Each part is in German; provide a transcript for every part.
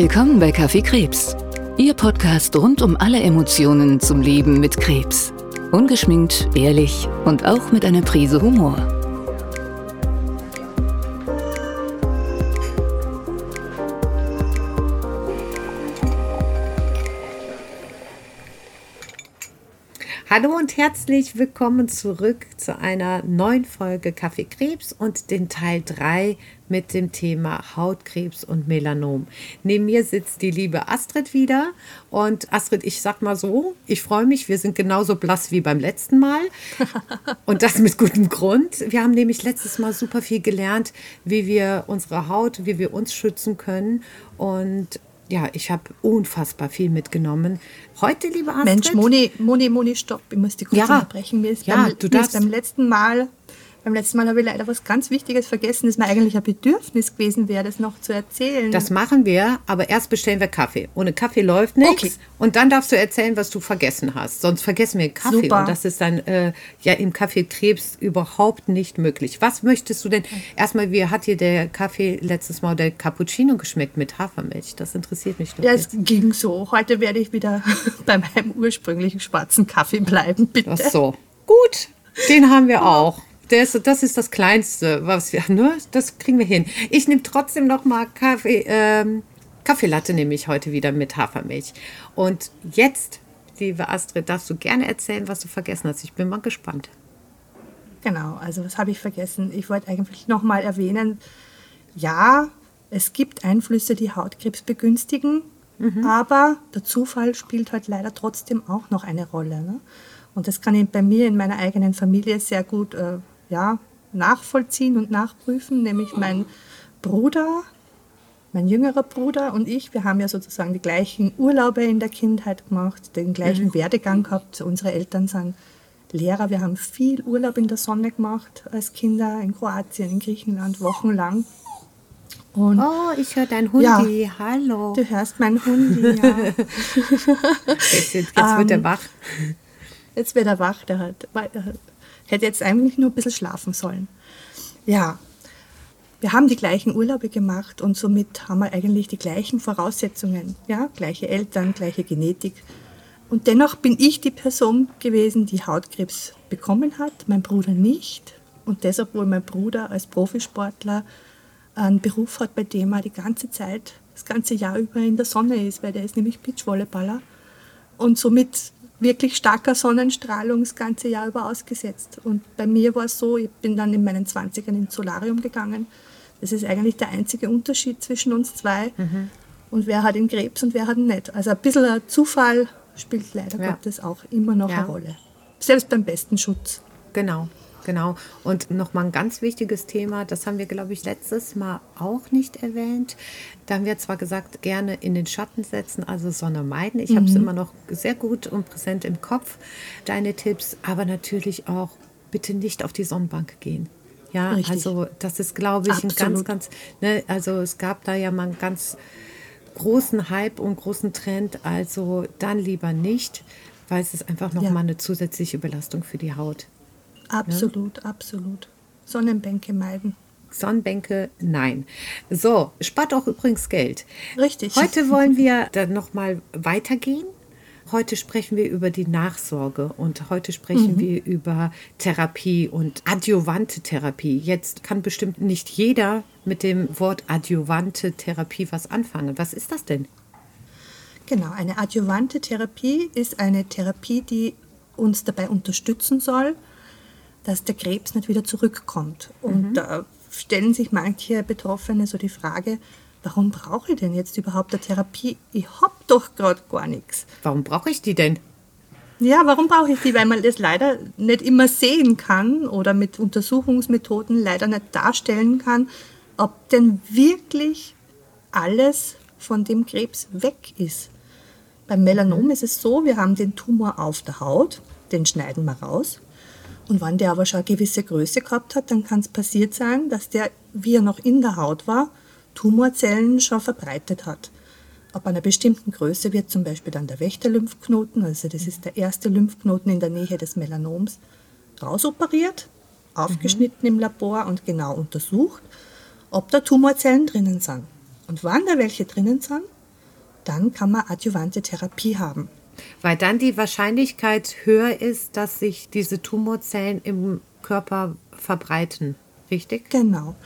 Willkommen bei Kaffee Krebs, Ihr Podcast rund um alle Emotionen zum Leben mit Krebs. Ungeschminkt, ehrlich und auch mit einer Prise Humor. Hallo und herzlich willkommen zurück zu einer neuen Folge Kaffee Krebs und den Teil 3 mit dem Thema Hautkrebs und Melanom. Neben mir sitzt die liebe Astrid wieder. Und Astrid, ich sag mal so, ich freue mich, wir sind genauso blass wie beim letzten Mal. Und das mit gutem Grund. Wir haben nämlich letztes Mal super viel gelernt, wie wir unsere Haut, wie wir uns schützen können. Und ja, ich habe unfassbar viel mitgenommen. Heute, liebe Astrid. Mensch, Moni, Moni, Moni, stopp. Ich muss die kurz Ja. unterbrechen. Mir ist, Ja, beim, du darfst. beim letzten Mal, beim letzten Mal habe ich leider was ganz Wichtiges vergessen, das mir eigentlich ein Bedürfnis gewesen wäre, das noch zu erzählen. Das machen wir, aber erst bestellen wir Kaffee. Ohne Kaffee läuft nichts. Okay. Und dann darfst du erzählen, was du vergessen hast. Sonst vergessen wir Kaffee. Super. Und das ist dann äh, ja im Kaffee Krebs überhaupt nicht möglich. Was möchtest du denn? Erstmal, wie hat dir der Kaffee letztes Mal der Cappuccino geschmeckt mit Hafermilch? Das interessiert mich doch ja, es jetzt. ging so. Heute werde ich wieder bei meinem ursprünglichen schwarzen Kaffee bleiben, bitte. Ach so. Gut, den haben wir auch. Ist, das ist das Kleinste, was wir, ne? Das kriegen wir hin. Ich nehme trotzdem noch mal Kaffee, ähm, Kaffeelatte nehme ich heute wieder mit Hafermilch. Und jetzt, liebe Astrid, darfst du gerne erzählen, was du vergessen hast. Ich bin mal gespannt. Genau, also was habe ich vergessen? Ich wollte eigentlich nochmal erwähnen, ja, es gibt Einflüsse, die Hautkrebs begünstigen, aber der Zufall spielt halt leider trotzdem auch noch eine Rolle. Ne? Und das kann ich bei mir in meiner eigenen Familie sehr gut äh, ja, nachvollziehen und nachprüfen, nämlich mein Bruder, mein jüngerer Bruder und ich, wir haben ja sozusagen die gleichen Urlaube in der Kindheit gemacht, den gleichen Werdegang gehabt. Unsere Eltern sind Lehrer. Wir haben viel Urlaub in der Sonne gemacht als Kinder in Kroatien, in Griechenland, wochenlang. Und Oh, ich höre dein Hundi. Hallo. du hörst meinen Hund, ja. Jetzt, jetzt, jetzt wird er wach. Jetzt wird er wach, der hat, er hätte jetzt eigentlich nur ein bisschen schlafen sollen. Ja, wir haben die gleichen Urlaube gemacht und somit haben wir eigentlich die gleichen Voraussetzungen. Ja, gleiche Eltern, gleiche Genetik. Und dennoch bin ich die Person gewesen, die Hautkrebs bekommen hat, mein Bruder nicht. Und das, obwohl mein Bruder als Profisportler einen Beruf hat, bei dem er die ganze Zeit, das ganze Jahr über in der Sonne ist, weil der ist nämlich Beachvolleyballer und somit wirklich starker Sonnenstrahlung das ganze Jahr über ausgesetzt. Und bei mir war es so, ich bin dann in meinen 20ern ins Solarium gegangen. Das ist eigentlich der einzige Unterschied zwischen uns zwei. Und wer hat den Krebs und wer hat ihn nicht. Also ein bisschen ein Zufall spielt leider Ja. Gottes auch immer noch Ja. eine Rolle. Selbst beim besten Schutz. Genau, genau. Und nochmal ein ganz wichtiges Thema, das haben wir, glaube ich, letztes Mal auch nicht erwähnt. Da haben wir zwar gesagt, gerne in den Schatten setzen, also Sonne meiden. Ich habe es immer noch sehr gut und präsent im Kopf, deine Tipps, aber natürlich auch bitte nicht auf die Sonnenbank gehen. Ja, Richtig. also das ist, glaube ich, ein ganz, Absolut. ganz, ne, also es gab da ja mal einen ganz großen Hype und großen Trend, also dann lieber nicht, weil es ist einfach nochmal Ja. eine zusätzliche Belastung für die Haut. Absolut, absolut. Sonnenbänke meiden. Sonnenbänke, nein. So, spart auch übrigens Geld. Richtig. Heute wollen wir dann nochmal weitergehen. Heute sprechen wir über die Nachsorge und heute sprechen wir über Therapie und adjuvante Therapie. Jetzt kann bestimmt nicht jeder mit dem Wort adjuvante Therapie was anfangen. Was ist das denn? Genau, eine adjuvante Therapie ist eine Therapie, die uns dabei unterstützen soll, dass der Krebs nicht wieder zurückkommt. Und da stellen sich manche Betroffene so die Frage, warum brauche ich denn jetzt überhaupt eine Therapie? Ich habe doch gerade gar nichts. Warum brauche ich die denn? Ja, warum brauche ich die? Weil man das leider nicht immer sehen kann oder mit Untersuchungsmethoden leider nicht darstellen kann, ob denn wirklich alles von dem Krebs weg ist. Beim Melanom ist es so, wir haben den Tumor auf der Haut, den schneiden wir raus. Und wenn der aber schon eine gewisse Größe gehabt hat, dann kann es passiert sein, dass der, wie er noch in der Haut war, Tumorzellen schon verbreitet hat. Ab einer bestimmten Größe wird zum Beispiel dann der Wächterlymphknoten, also das ist der erste Lymphknoten in der Nähe des Melanoms, rausoperiert, aufgeschnitten im Labor und genau untersucht, ob da Tumorzellen drinnen sind. Und wann da welche drinnen sind, dann kann man adjuvante Therapie haben. Weil dann die Wahrscheinlichkeit höher ist, dass sich diese Tumorzellen im Körper verbreiten. Richtig? Genau.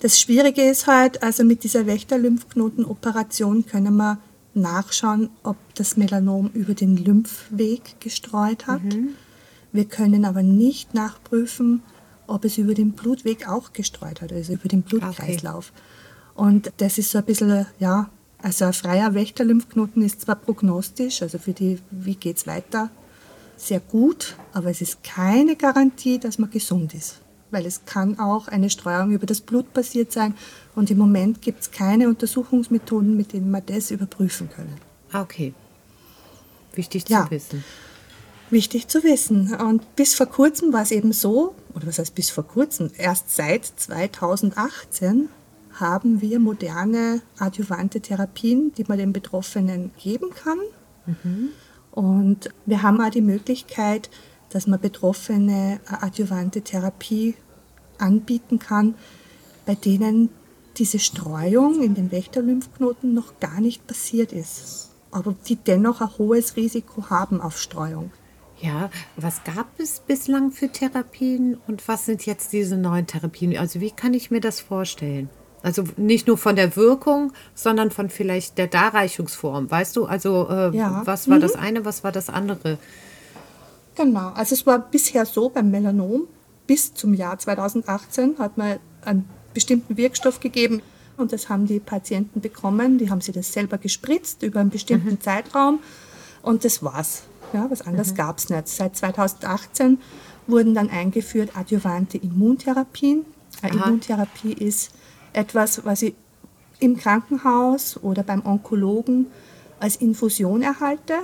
Das Schwierige ist halt, also mit dieser Wächterlymphknotenoperation können wir nachschauen, ob das Melanom über den Lymphweg gestreut hat. Mhm. Wir können aber nicht nachprüfen, ob es über den Blutweg auch gestreut hat, also über den Blutkreislauf. Okay. Und das ist so ein bisschen, ja, also ein freier Wächterlymphknoten ist zwar prognostisch, also für die, wie geht es weiter, sehr gut, aber es ist keine Garantie, dass man gesund ist. Weil es kann auch eine Streuung über das Blut passiert sein und im Moment gibt es keine Untersuchungsmethoden, mit denen wir das überprüfen können. Ah, okay. Wichtig zu ja. wissen. Wichtig zu wissen. Und bis vor kurzem war es eben so, oder was heißt bis vor kurzem, erst seit 2018 haben wir moderne adjuvante Therapien, die man den Betroffenen geben kann. Mhm. Und wir haben auch die Möglichkeit, dass man Betroffene adjuvante Therapie anbieten kann, bei denen diese Streuung in den Wächterlymphknoten noch gar nicht passiert ist, aber die dennoch ein hohes Risiko haben auf Streuung. Ja, was gab es bislang für Therapien und was sind jetzt diese neuen Therapien? Also wie kann ich mir das vorstellen? Also nicht nur von der Wirkung, sondern von vielleicht der Darreichungsform. Weißt du, also äh, ja. was war mhm. das eine, was war das andere? Genau, also es war bisher so beim Melanom, bis zum Jahr 2018 hat man einen bestimmten Wirkstoff gegeben und das haben die Patienten bekommen. Die haben sie das selber gespritzt über einen bestimmten mhm. Zeitraum und das war's. Ja, was anderes mhm. gab es nicht. Seit 2018 wurden dann eingeführt adjuvante Immuntherapien. Eine Immuntherapie ist etwas, was ich im Krankenhaus oder beim Onkologen als Infusion erhalte.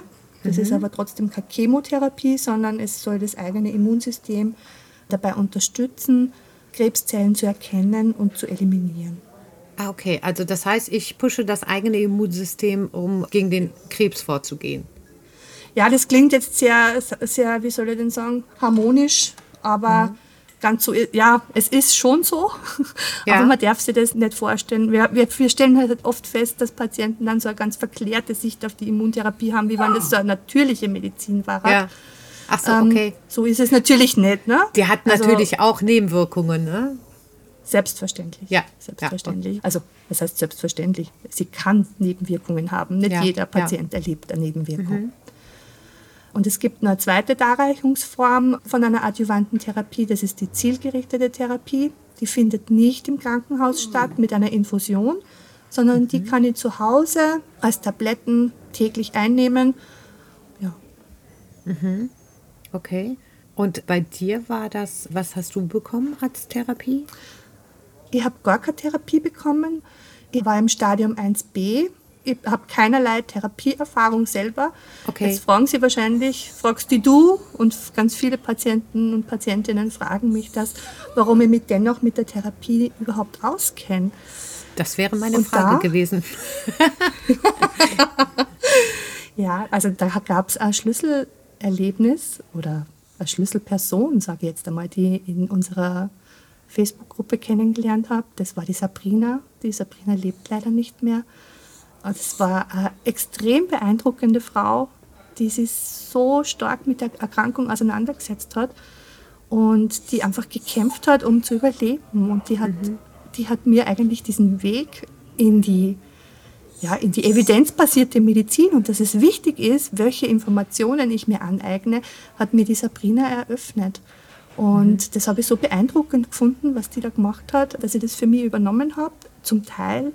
Das mhm. ist aber trotzdem keine Chemotherapie, sondern es soll das eigene Immunsystem dabei unterstützen, Krebszellen zu erkennen und zu eliminieren. Ah, okay. Also das heißt, ich pushe das eigene Immunsystem, um gegen den Krebs vorzugehen. Ja, das klingt jetzt sehr, sehr, wie soll ich denn sagen, harmonisch, aber mhm ganz so, ja, es ist schon so, ja. aber man darf sich das nicht vorstellen. Wir, wir, wir, stellen halt oft fest, dass Patienten dann so eine ganz verklärte Sicht auf die Immuntherapie haben, wie wenn das so eine natürliche Medizin war. Ja. Ach so, okay. Ähm, so ist es natürlich nicht. Ne? Die hat also natürlich also, auch Nebenwirkungen, ne? Selbstverständlich. Ja. Selbstverständlich. Ja. Also, was heißt selbstverständlich? Sie kann Nebenwirkungen haben. Nicht ja. jeder Patient erlebt eine Nebenwirkung. Mhm. Und es gibt eine zweite Darreichungsform von einer adjuvanten Therapie, das ist die zielgerichtete Therapie. Die findet nicht im Krankenhaus statt mit einer Infusion, sondern mhm. die kann ich zu Hause als Tabletten täglich einnehmen. Ja. Mhm. Okay. Und bei dir war das, was hast du bekommen als Therapie? Ich habe gar keine Therapie bekommen. Ich war im Stadium 1b ich habe keinerlei Therapieerfahrung selber. Okay. Jetzt fragen Sie wahrscheinlich, fragst die du und ganz viele Patienten und Patientinnen fragen mich das, warum ich mich dennoch mit der Therapie überhaupt auskenne. Das wäre meine und Frage da, gewesen. ja, also da gab es ein Schlüsselerlebnis oder eine Schlüsselperson, sage ich jetzt einmal, die in unserer Facebook-Gruppe kennengelernt habe. Das war die Sabrina. Die Sabrina lebt leider nicht mehr. Also es war eine extrem beeindruckende Frau, die sich so stark mit der Erkrankung auseinandergesetzt hat und die einfach gekämpft hat, um zu überleben. Und die hat, mhm. die hat mir eigentlich diesen Weg in die, ja, in die evidenzbasierte Medizin und dass es wichtig ist, welche Informationen ich mir aneigne, hat mir die Sabrina eröffnet. Und mhm. das habe ich so beeindruckend gefunden, was die da gemacht hat, dass ich das für mich übernommen habe. Zum Teil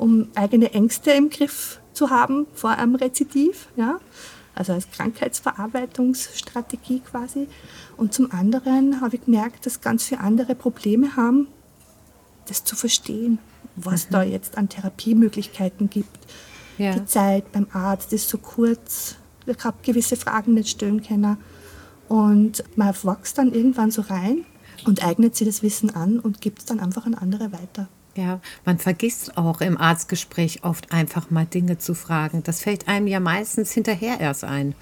um eigene Ängste im Griff zu haben vor einem Rezidiv, ja? also als Krankheitsverarbeitungsstrategie quasi. Und zum anderen habe ich gemerkt, dass ganz viele andere Probleme haben, das zu verstehen, was mhm. da jetzt an Therapiemöglichkeiten gibt. Ja. Die Zeit beim Arzt ist so kurz, ich habe gewisse Fragen nicht stellen können. Und man wächst dann irgendwann so rein und eignet sich das Wissen an und gibt es dann einfach an andere weiter. Ja, man vergisst auch im Arztgespräch oft einfach mal Dinge zu fragen. Das fällt einem ja meistens hinterher erst ein.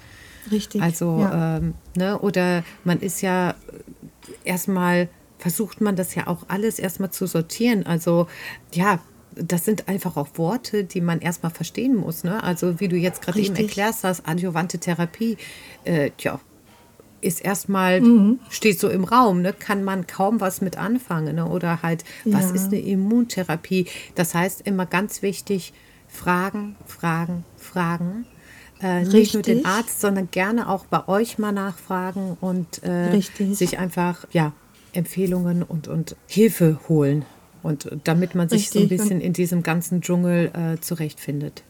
Richtig. Also, ja. ähm, ne, oder man ist ja erstmal, versucht man das ja auch alles erstmal zu sortieren. Also, ja, das sind einfach auch Worte, die man erstmal verstehen muss. Ne? Also wie du jetzt gerade eben erklärst hast, adjuvante Therapie, äh, tja, ist erstmal, mhm. steht so im Raum, ne? kann man kaum was mit anfangen. Ne? Oder halt, was ja. ist eine Immuntherapie? Das heißt immer ganz wichtig, Fragen, Fragen, Fragen. Äh, nicht nur den Arzt, sondern gerne auch bei euch mal nachfragen und äh, sich einfach ja, Empfehlungen und, und Hilfe holen. Und damit man sich Richtig. so ein bisschen in diesem ganzen Dschungel äh, zurechtfindet.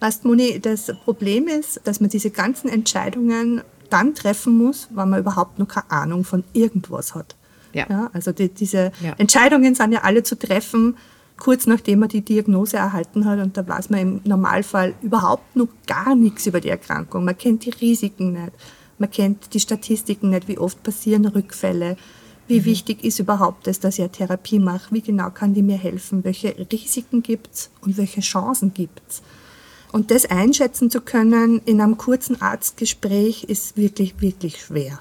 Was, Moni, das Problem ist, dass man diese ganzen Entscheidungen dann treffen muss, wenn man überhaupt noch keine Ahnung von irgendwas hat. Ja. ja also die, diese ja. Entscheidungen sind ja alle zu treffen, kurz nachdem man die Diagnose erhalten hat. Und da weiß man im Normalfall überhaupt noch gar nichts über die Erkrankung. Man kennt die Risiken nicht. Man kennt die Statistiken nicht, wie oft passieren Rückfälle. Wie mhm. wichtig ist überhaupt es, dass ich eine Therapie mache? Wie genau kann die mir helfen? Welche Risiken gibt es und welche Chancen gibt es? Und das einschätzen zu können in einem kurzen Arztgespräch ist wirklich, wirklich schwer.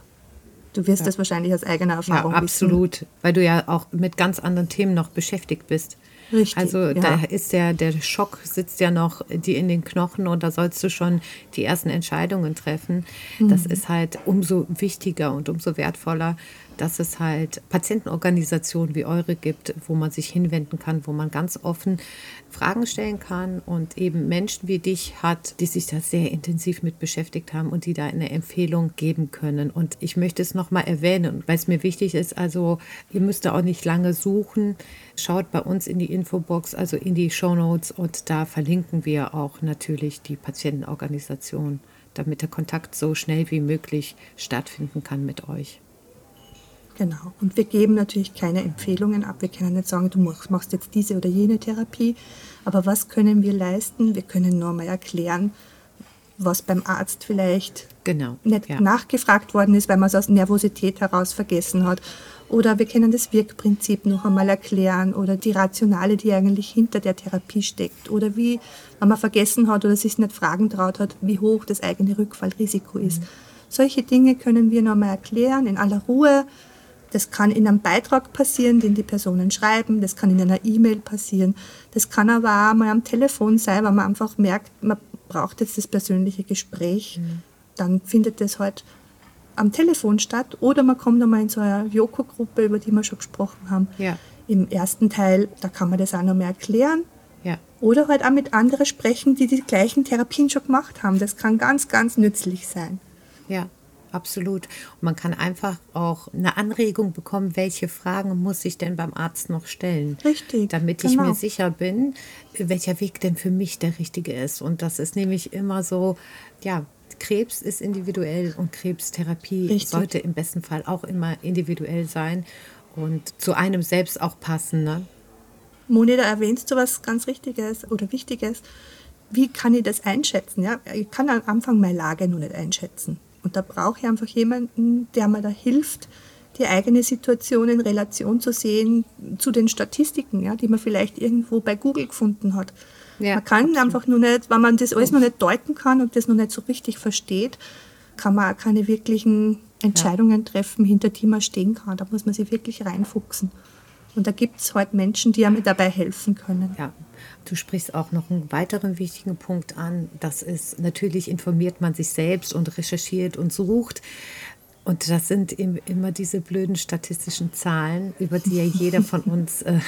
Du wirst ja. das wahrscheinlich aus eigener Erfahrung ja, absolut, wissen. weil du ja auch mit ganz anderen Themen noch beschäftigt bist. Richtig, also ja. da ist ja der Schock sitzt ja noch die in den Knochen und da sollst du schon die ersten Entscheidungen treffen. Mhm. Das ist halt umso wichtiger und umso wertvoller, dass es halt Patientenorganisationen wie eure gibt, wo man sich hinwenden kann, wo man ganz offen Fragen stellen kann und eben Menschen wie dich hat, die sich da sehr intensiv mit beschäftigt haben und die da eine Empfehlung geben können. Und ich möchte es nochmal erwähnen, weil es mir wichtig ist, also ihr müsst da auch nicht lange suchen. Schaut bei uns in die Infobox, also in die Show Notes und da verlinken wir auch natürlich die Patientenorganisation, damit der Kontakt so schnell wie möglich stattfinden kann mit euch. Genau. Und wir geben natürlich keine Empfehlungen ab. Wir können nicht sagen, du machst jetzt diese oder jene Therapie. Aber was können wir leisten? Wir können nur mal erklären, was beim Arzt vielleicht genau, nicht ja. nachgefragt worden ist, weil man es aus Nervosität heraus vergessen hat. Oder wir können das Wirkprinzip noch einmal erklären oder die Rationale, die eigentlich hinter der Therapie steckt. Oder wie, wenn man vergessen hat oder sich nicht fragen traut hat, wie hoch das eigene Rückfallrisiko ist. Mhm. Solche Dinge können wir noch einmal erklären in aller Ruhe das kann in einem Beitrag passieren, den die Personen schreiben, das kann in einer E-Mail passieren, das kann aber auch mal am Telefon sein, weil man einfach merkt, man braucht jetzt das persönliche Gespräch. Mhm. Dann findet das halt am Telefon statt oder man kommt einmal in so eine Joko-Gruppe, über die wir schon gesprochen haben. Ja. Im ersten Teil, da kann man das auch noch mehr erklären. Ja. Oder halt auch mit anderen sprechen, die die gleichen Therapien schon gemacht haben. Das kann ganz, ganz nützlich sein. Ja absolut. Und man kann einfach auch eine Anregung bekommen, welche Fragen muss ich denn beim Arzt noch stellen. Richtig. Damit genau. ich mir sicher bin, welcher Weg denn für mich der richtige ist. Und das ist nämlich immer so, ja, Krebs ist individuell und Krebstherapie Richtig. sollte im besten Fall auch immer individuell sein und zu einem selbst auch passen. Ne? Moni, da erwähnst du was ganz Richtiges oder Wichtiges. Wie kann ich das einschätzen? Ja? Ich kann am Anfang meine Lage noch nicht einschätzen. Und da brauche ich einfach jemanden, der mir da hilft, die eigene Situation in Relation zu sehen zu den Statistiken, ja, die man vielleicht irgendwo bei Google gefunden hat. Ja, man kann absolut. einfach nur nicht, wenn man das alles noch nicht deuten kann und das noch nicht so richtig versteht, kann man auch keine wirklichen Entscheidungen ja. treffen, hinter die man stehen kann. Da muss man sich wirklich reinfuchsen. Und da gibt es halt Menschen, die einem dabei helfen können. Ja, du sprichst auch noch einen weiteren wichtigen Punkt an. Das ist, natürlich informiert man sich selbst und recherchiert und sucht. Und das sind immer diese blöden statistischen Zahlen, über die ja jeder von uns äh,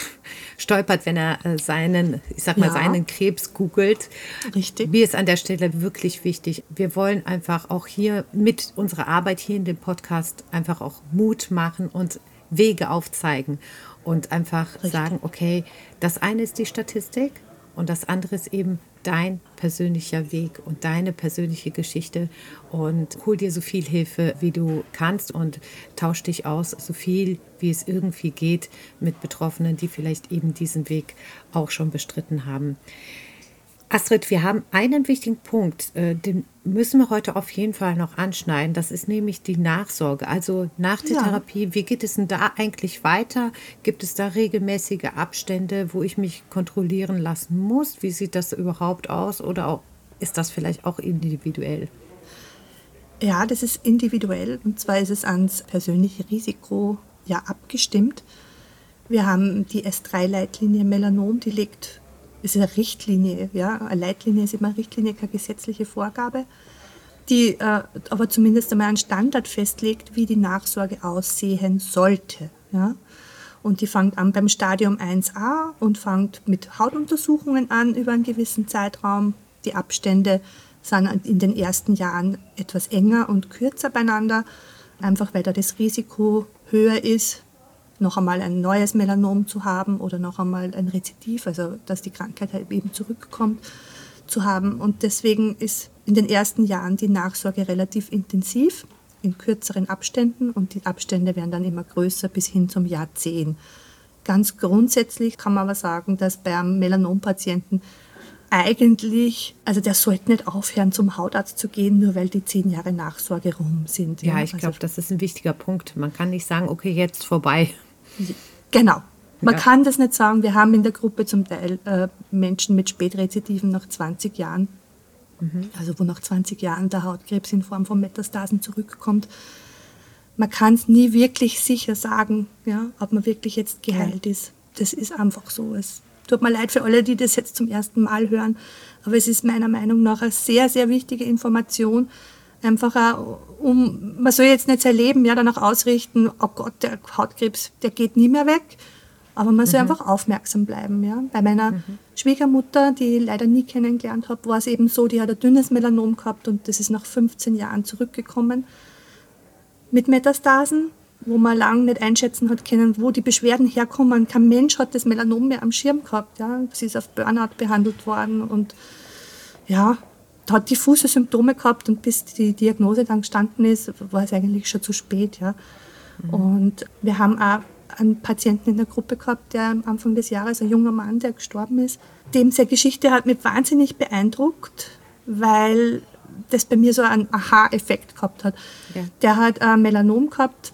stolpert, wenn er äh, seinen, ich sag mal, ja. seinen Krebs googelt. Richtig. Mir ist an der Stelle wirklich wichtig. Wir wollen einfach auch hier mit unserer Arbeit hier in dem Podcast einfach auch Mut machen und Wege aufzeigen und einfach Richtig. sagen, okay, das eine ist die Statistik und das andere ist eben dein persönlicher Weg und deine persönliche Geschichte und hol dir so viel Hilfe, wie du kannst und tausch dich aus, so viel wie es irgendwie geht mit Betroffenen, die vielleicht eben diesen Weg auch schon bestritten haben. Astrid, wir haben einen wichtigen Punkt, äh, den müssen wir heute auf jeden Fall noch anschneiden. Das ist nämlich die Nachsorge. Also nach der ja. Therapie, wie geht es denn da eigentlich weiter? Gibt es da regelmäßige Abstände, wo ich mich kontrollieren lassen muss? Wie sieht das überhaupt aus? Oder auch, ist das vielleicht auch individuell? Ja, das ist individuell. Und zwar ist es ans persönliche Risiko ja abgestimmt. Wir haben die S3-Leitlinie Melanom, die legt, ist eine Richtlinie, ja, eine Leitlinie ist immer eine Richtlinie, keine gesetzliche Vorgabe, die äh, aber zumindest einmal einen Standard festlegt, wie die Nachsorge aussehen sollte. Ja. Und die fängt an beim Stadium 1a und fängt mit Hautuntersuchungen an über einen gewissen Zeitraum. Die Abstände sind in den ersten Jahren etwas enger und kürzer beieinander, einfach weil da das Risiko höher ist, noch einmal ein neues Melanom zu haben oder noch einmal ein Rezidiv, also dass die Krankheit halt eben zurückkommt, zu haben. Und deswegen ist in den ersten Jahren die Nachsorge relativ intensiv, in kürzeren Abständen und die Abstände werden dann immer größer bis hin zum Jahr 10. Ganz grundsätzlich kann man aber sagen, dass bei einem Melanompatienten eigentlich, also der sollte nicht aufhören, zum Hautarzt zu gehen, nur weil die zehn Jahre Nachsorge rum sind. Ja, ja ich glaube, also, das ist ein wichtiger Punkt. Man kann nicht sagen, okay, jetzt vorbei. Genau. Man ja. kann das nicht sagen. Wir haben in der Gruppe zum Teil äh, Menschen mit Spätrezitiven nach 20 Jahren, mhm. also wo nach 20 Jahren der Hautkrebs in Form von Metastasen zurückkommt. Man kann es nie wirklich sicher sagen, ja, ob man wirklich jetzt geheilt ja. ist. Das ist einfach so. Es tut mir leid für alle, die das jetzt zum ersten Mal hören, aber es ist meiner Meinung nach eine sehr, sehr wichtige Information, Einfach auch, um, man soll jetzt nicht sein Leben ja, danach ausrichten, oh Gott, der Hautkrebs, der geht nie mehr weg. Aber man soll mhm. einfach aufmerksam bleiben. Ja. Bei meiner mhm. Schwiegermutter, die ich leider nie kennengelernt habe, war es eben so, die hat ein dünnes Melanom gehabt und das ist nach 15 Jahren zurückgekommen mit Metastasen, wo man lange nicht einschätzen hat können, wo die Beschwerden herkommen. Kein Mensch hat das Melanom mehr am Schirm gehabt. Ja. Sie ist auf Burnout behandelt worden und ja, hat diffuse Symptome gehabt und bis die Diagnose dann gestanden ist, war es eigentlich schon zu spät. Ja. Mhm. Und wir haben auch einen Patienten in der Gruppe gehabt, der am Anfang des Jahres, ein junger Mann, der gestorben ist. Dem seine Geschichte hat mich wahnsinnig beeindruckt, weil das bei mir so einen Aha-Effekt gehabt hat. Ja. Der hat ein Melanom gehabt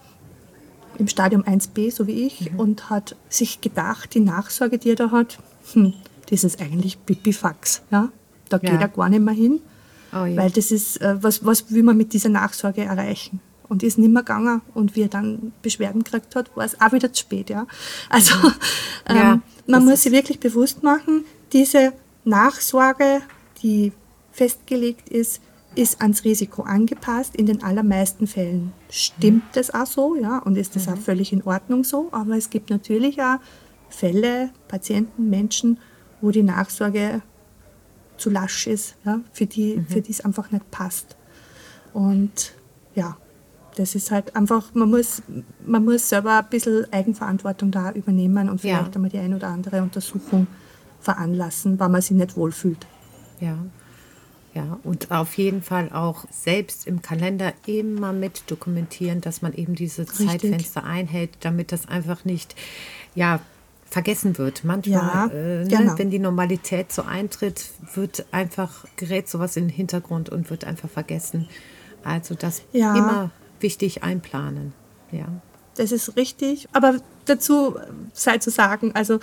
im Stadium 1b, so wie ich, mhm. und hat sich gedacht, die Nachsorge, die er da hat, hm, das ist eigentlich Pipifax. Ja? Da ja. geht er gar nicht mehr hin, oh, ja. weil das ist, äh, was, was will man mit dieser Nachsorge erreichen? Und ist nicht mehr gegangen und wie er dann Beschwerden gekriegt hat, war es auch wieder zu spät. Ja? Also ähm, man muss sich wirklich bewusst machen, diese Nachsorge, die festgelegt ist, ist ans Risiko angepasst. In den allermeisten Fällen stimmt mhm. das auch so, ja, und ist das mhm. auch völlig in Ordnung so. Aber es gibt natürlich auch Fälle, Patienten, Menschen, wo die Nachsorge zu lasch ist, ja, für die mhm. für die es einfach nicht passt. Und ja, das ist halt einfach, man muss, man muss selber ein bisschen Eigenverantwortung da übernehmen und vielleicht ja. einmal die ein oder andere Untersuchung veranlassen, weil man sich nicht wohlfühlt. Ja. Ja, und auf jeden Fall auch selbst im Kalender immer mit dokumentieren, dass man eben diese Richtig. Zeitfenster einhält, damit das einfach nicht, ja, vergessen wird. Manchmal, ja, äh, ne, genau. wenn die Normalität so eintritt, wird einfach, gerät sowas in den Hintergrund und wird einfach vergessen. Also das ja. immer wichtig einplanen. Ja. Das ist richtig. Aber dazu sei zu sagen, also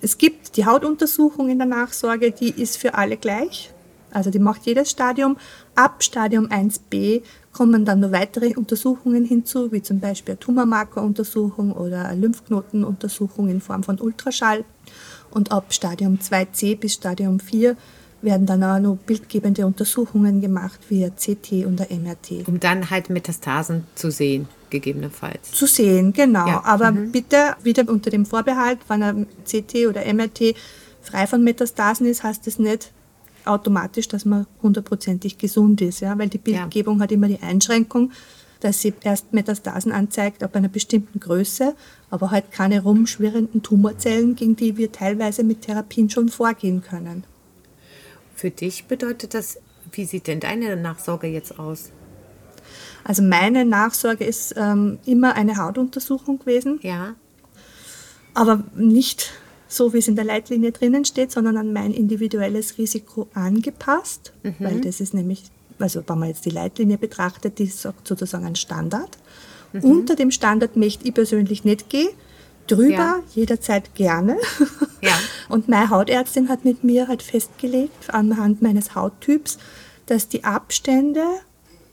es gibt die Hautuntersuchung in der Nachsorge, die ist für alle gleich. Also die macht jedes Stadium. Ab Stadium 1b kommen dann noch weitere Untersuchungen hinzu, wie zum Beispiel Tumormarkeruntersuchung oder Lymphknotenuntersuchung in Form von Ultraschall. Und ab Stadium 2c bis Stadium 4 werden dann auch noch bildgebende Untersuchungen gemacht, wie ein CT und ein MRT. Um dann halt Metastasen zu sehen, gegebenenfalls. Zu sehen, genau. Ja. Aber mhm. bitte wieder unter dem Vorbehalt, wenn ein CT oder MRT frei von Metastasen ist, heißt das nicht, automatisch, dass man hundertprozentig gesund ist, ja, weil die Bildgebung ja. hat immer die Einschränkung, dass sie erst Metastasen anzeigt ab einer bestimmten Größe, aber halt keine rumschwirrenden Tumorzellen, gegen die wir teilweise mit Therapien schon vorgehen können. Für dich bedeutet das, wie sieht denn deine Nachsorge jetzt aus? Also meine Nachsorge ist ähm, immer eine Hautuntersuchung gewesen. Ja. Aber nicht so wie es in der Leitlinie drinnen steht, sondern an mein individuelles Risiko angepasst, mhm. weil das ist nämlich, also wenn man jetzt die Leitlinie betrachtet, die sagt sozusagen ein Standard. Mhm. Unter dem Standard möchte ich persönlich nicht gehen, drüber ja. jederzeit gerne. Ja. Und meine Hautärztin hat mit mir halt festgelegt, anhand meines Hauttyps, dass die Abstände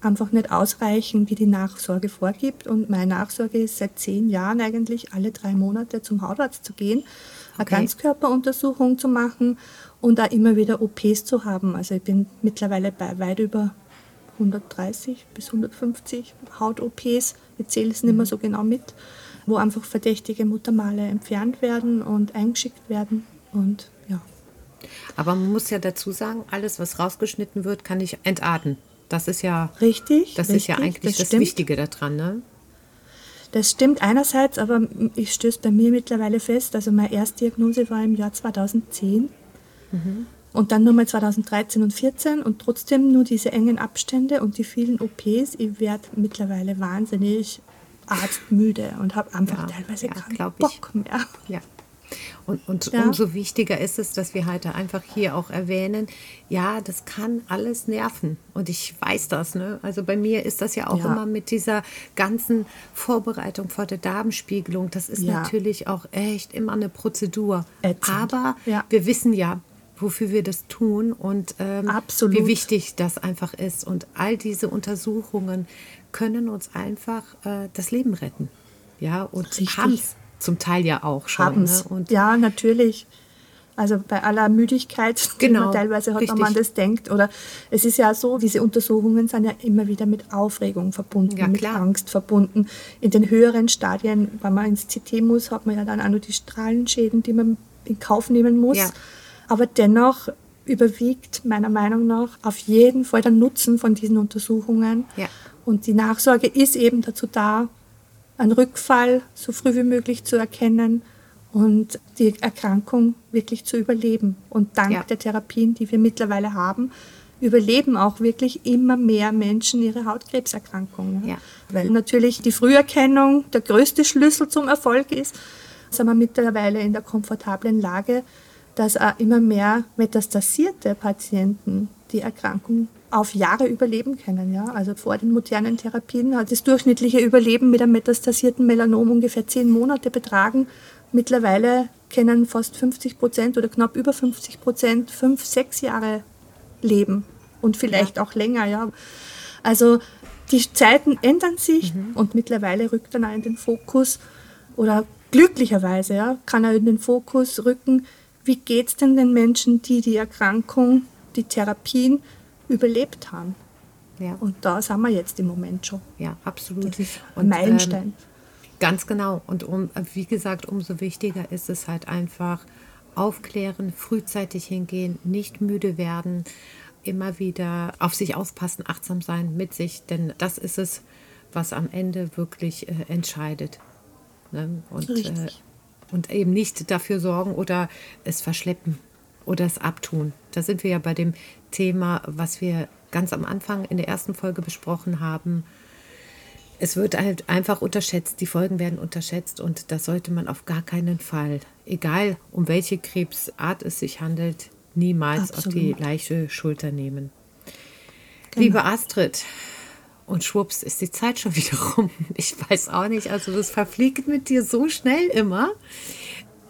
einfach nicht ausreichen, wie die Nachsorge vorgibt. Und meine Nachsorge ist seit zehn Jahren eigentlich alle drei Monate zum Hautarzt zu gehen, eine Okay. Ganzkörperuntersuchung zu machen und auch immer wieder OPs zu haben. Also ich bin mittlerweile bei weit über 130 bis 150 Haut-OPs. Ich zähle es nicht mehr so genau mit, wo einfach verdächtige Muttermale entfernt werden und eingeschickt werden. Und ja, Aber man muss ja dazu sagen, alles, was rausgeschnitten wird, kann ich entarten. Das ist ja, richtig. das richtig, ist ja eigentlich das, stimmt. Wichtige daran, ne? Das stimmt einerseits, aber ich stöße bei mir mittlerweile fest, also meine Erstdiagnose war im Jahr 2010 und dann nochmal 2013 und 14 und trotzdem nur diese engen Abstände und die vielen OPs. Ich werde mittlerweile wahnsinnig arztmüde und habe einfach Ja, teilweise ja, keinen. Bock mehr. Ja. Und, und Ja. umso wichtiger ist es, dass wir heute einfach hier auch erwähnen, ja, das kann alles nerven. Und ich weiß das. Ne? Also bei mir ist das ja auch Ja. immer mit dieser ganzen Vorbereitung vor der Darmspiegelung. Das ist Ja. natürlich auch echt immer eine Prozedur. Ätzend. Aber wir wissen ja, wofür wir das tun und ähm, wie wichtig das einfach ist. Und all diese Untersuchungen können uns einfach äh, das Leben retten. Ja, und haben es zum Teil ja auch schon. Haben Ne? Und Ja, natürlich. Also bei aller Müdigkeit, die Genau, man teilweise hat, wenn man das denkt. Oder es ist ja so, diese Untersuchungen sind ja immer wieder mit Aufregung verbunden, Ja, mit. Angst verbunden. In den höheren Stadien, wenn man ins CT muss, hat man ja dann auch nur die Strahlenschäden, die man in Kauf nehmen muss. Ja. Aber dennoch überwiegt meiner Meinung nach auf jeden Fall der Nutzen von diesen Untersuchungen. Ja. Und die Nachsorge ist eben dazu da, einen Rückfall so früh wie möglich zu erkennen und die Erkrankung wirklich zu überleben. Und dank Ja. der Therapien, die wir mittlerweile haben, überleben auch wirklich immer mehr Menschen ihre Hautkrebserkrankung. Ja. Weil natürlich die Früherkennung der größte Schlüssel zum Erfolg ist, sind wir mittlerweile in der komfortablen Lage, dass auch immer mehr metastasierte Patienten die Erkrankung auf Jahre überleben können. Ja? Also vor den modernen Therapien hat das durchschnittliche Überleben mit einem metastasierten Melanom ungefähr zehn Monate betragen. Mittlerweile können fast 50 Prozent oder knapp über 50 Prozent fünf, sechs Jahre leben und vielleicht auch länger. Ja. Also die Zeiten ändern sich und mittlerweile rückt dann auch in den Fokus oder glücklicherweise ja, kann er in den Fokus rücken, wie geht es denn den Menschen, die die Erkrankung, die Therapien überlebt haben. ja, Und da sind wir jetzt im Moment schon. ja, absolut. Und, Meilenstein. Ähm, ganz genau. Und um, wie gesagt, umso wichtiger ist es halt einfach aufklären, frühzeitig hingehen, nicht müde werden, immer wieder auf sich aufpassen, achtsam sein mit sich, denn das ist es, was am Ende wirklich äh, entscheidet. Ne? Und, äh, und eben nicht dafür sorgen oder es verschleppen oder es abtun. Da sind wir ja bei dem Thema, was wir ganz am Anfang in der ersten Folge besprochen haben. Es wird halt einfach unterschätzt, die Folgen werden unterschätzt und das sollte man auf gar keinen Fall, egal um welche Krebsart es sich handelt, niemals auf die Absolut. leichte Schulter nehmen. Genau. Liebe Astrid, und schwupps ist die Zeit schon wieder rum. Ich weiß auch nicht, also das verfliegt mit dir so schnell immer.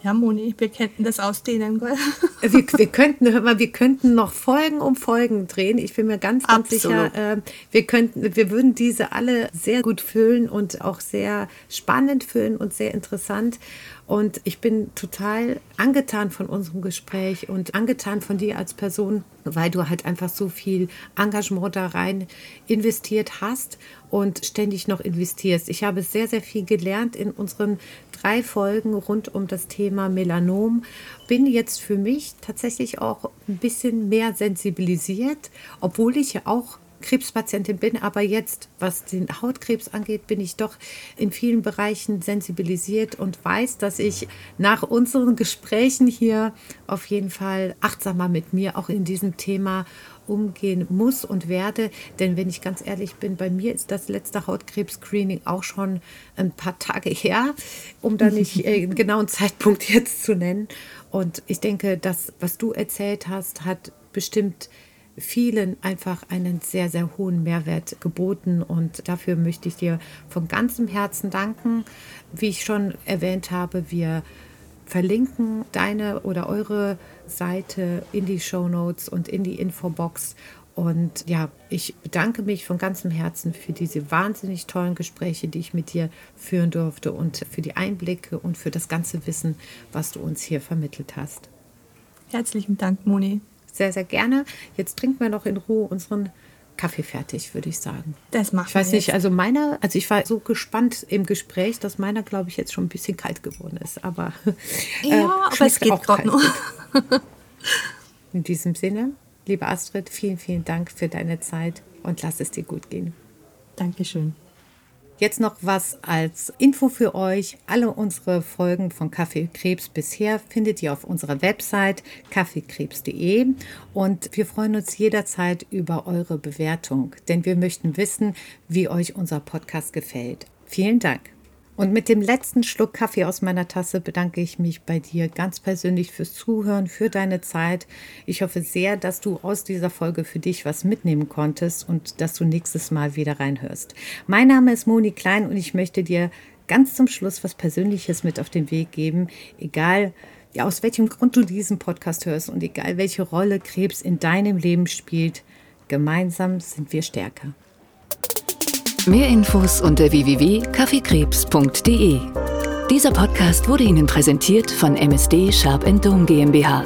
Ja, Moni, wir könnten das ausdehnen. Gell? Wir, wir, könnten, hör mal, wir könnten noch Folgen um Folgen drehen. Ich bin mir ganz, ganz Absolut. sicher, äh, wir, könnten, wir würden diese alle sehr gut füllen und auch sehr spannend füllen und sehr interessant. Und ich bin total angetan von unserem Gespräch und angetan von dir als Person, weil du halt einfach so viel Engagement da rein investiert hast und ständig noch investierst. Ich habe sehr, sehr viel gelernt in unseren drei Folgen rund um das Thema Melanom. Bin jetzt für mich tatsächlich auch ein bisschen mehr sensibilisiert, obwohl ich ja auch Krebspatientin bin, aber jetzt, was den Hautkrebs angeht, bin ich doch in vielen Bereichen sensibilisiert und weiß, dass ich nach unseren Gesprächen hier auf jeden Fall achtsamer mit mir auch in diesem Thema umgehen muss und werde. Denn wenn ich ganz ehrlich bin, bei mir ist das letzte Hautkrebs-Screening auch schon ein paar Tage her, um da nicht äh, einen genauen Zeitpunkt jetzt zu nennen. Und ich denke, das, was du erzählt hast, hat bestimmt vielen einfach einen sehr, sehr hohen Mehrwert geboten. Und dafür möchte ich dir von ganzem Herzen danken. Wie ich schon erwähnt habe, wir verlinken deine oder eure Seite in die Show Notes und in die Infobox. Und ja, ich bedanke mich von ganzem Herzen für diese wahnsinnig tollen Gespräche, die ich mit dir führen durfte und für die Einblicke und für das ganze Wissen, was du uns hier vermittelt hast. Herzlichen Dank, Moni. Sehr, sehr gerne. Jetzt trinken wir noch in Ruhe unseren Kaffee fertig, würde ich sagen. Das macht Ich weiß nicht, also meiner, also ich war so gespannt im Gespräch, dass meiner, glaube ich, jetzt schon ein bisschen kalt geworden ist. Aber äh, ja, aber es geht gerade noch. In diesem Sinne, liebe Astrid, vielen, vielen Dank für deine Zeit und lass es dir gut gehen. Dankeschön. Jetzt noch was als Info für euch. Alle unsere Folgen von Kaffeekrebs bisher findet ihr auf unserer Website kaffeekrebs.de und wir freuen uns jederzeit über eure Bewertung, denn wir möchten wissen, wie euch unser Podcast gefällt. Vielen Dank. Und mit dem letzten Schluck Kaffee aus meiner Tasse bedanke ich mich bei dir ganz persönlich fürs Zuhören, für deine Zeit. Ich hoffe sehr, dass du aus dieser Folge für dich was mitnehmen konntest und dass du nächstes Mal wieder reinhörst. Mein Name ist Moni Klein und ich möchte dir ganz zum Schluss was Persönliches mit auf den Weg geben, egal ja, aus welchem Grund du diesen Podcast hörst und egal welche Rolle Krebs in deinem Leben spielt. Gemeinsam sind wir stärker. Mehr Infos unter www.kaffeekrebs.de. Dieser Podcast wurde Ihnen präsentiert von MSD Sharp Dome GmbH